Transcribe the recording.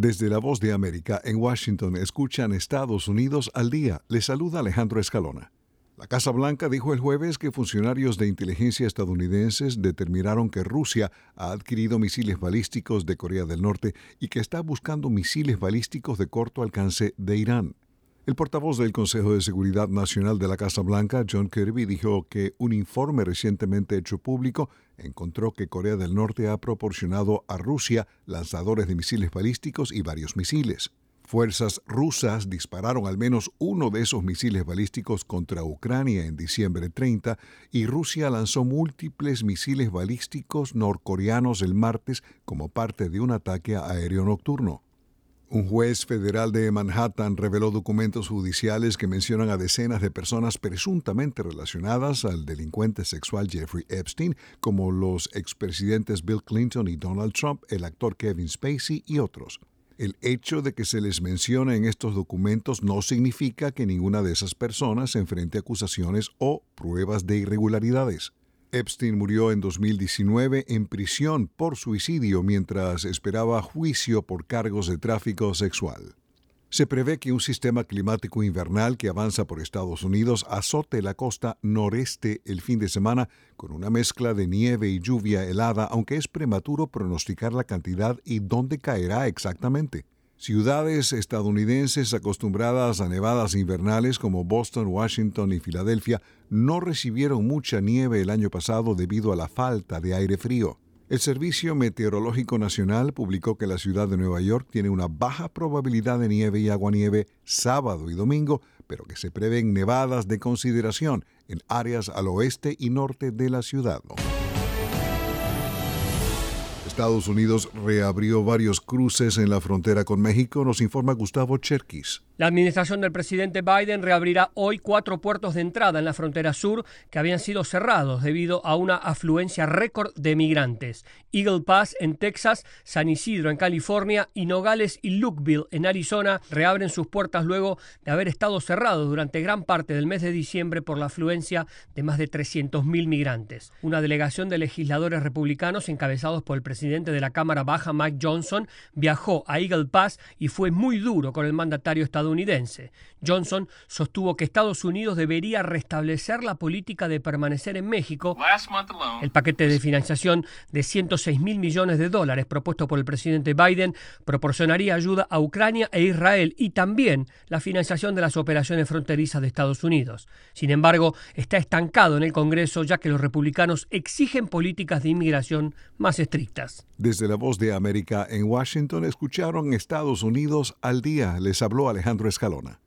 Desde la voz de América en Washington escuchan Estados Unidos al día. Les saluda Alejandro Escalona. La Casa Blanca dijo el jueves que funcionarios de inteligencia estadounidenses determinaron que Rusia ha adquirido misiles balísticos de Corea del Norte y que está buscando misiles balísticos de corto alcance de Irán. El portavoz del Consejo de Seguridad Nacional de la Casa Blanca, John Kirby, dijo que un informe recientemente hecho público encontró que Corea del Norte ha proporcionado a Rusia lanzadores de misiles balísticos y varios misiles. Fuerzas rusas dispararon al menos uno de esos misiles balísticos contra Ucrania en diciembre 30 y Rusia lanzó múltiples misiles balísticos norcoreanos el martes como parte de un ataque aéreo nocturno. Un juez federal de Manhattan reveló documentos judiciales que mencionan a decenas de personas presuntamente relacionadas al delincuente sexual Jeffrey Epstein, como los expresidentes Bill Clinton y Donald Trump, el actor Kevin Spacey y otros. El hecho de que se les mencione en estos documentos no significa que ninguna de esas personas enfrente acusaciones o pruebas de irregularidades. Epstein murió en 2019 en prisión por suicidio mientras esperaba juicio por cargos de tráfico sexual. Se prevé que un sistema climático invernal que avanza por Estados Unidos azote la costa noreste el fin de semana con una mezcla de nieve y lluvia helada, aunque es prematuro pronosticar la cantidad y dónde caerá exactamente. Ciudades estadounidenses acostumbradas a nevadas invernales como Boston, Washington y Filadelfia no recibieron mucha nieve el año pasado debido a la falta de aire frío. El Servicio Meteorológico Nacional publicó que la ciudad de Nueva York tiene una baja probabilidad de nieve y aguanieve sábado y domingo, pero que se prevén nevadas de consideración en áreas al oeste y norte de la ciudad. Estados Unidos reabrió varios cruces en la frontera con México, nos informa Gustavo Cherkis. La administración del presidente Biden reabrirá hoy cuatro puertos de entrada en la frontera sur que habían sido cerrados debido a una afluencia récord de migrantes. Eagle Pass en Texas, San Isidro en California y Nogales y Lukeville en Arizona reabren sus puertas luego de haber estado cerrados durante gran parte del mes de diciembre por la afluencia de más de 300.000 migrantes. Una delegación de legisladores republicanos encabezados por el presidente de la Cámara Baja, Mike Johnson, viajó a Eagle Pass y fue muy duro con el mandatario estadounidense. Johnson sostuvo que Estados Unidos debería restablecer la política de permanecer en México. El paquete de financiación de 106 mil millones de dólares propuesto por el presidente Biden proporcionaría ayuda a Ucrania e Israel y también la financiación de las operaciones fronterizas de Estados Unidos. Sin embargo, está estancado en el Congreso ya que los republicanos exigen políticas de inmigración más estrictas. Desde la voz de América en Washington escucharon Estados Unidos al día. Les habló Alejandro Escalona.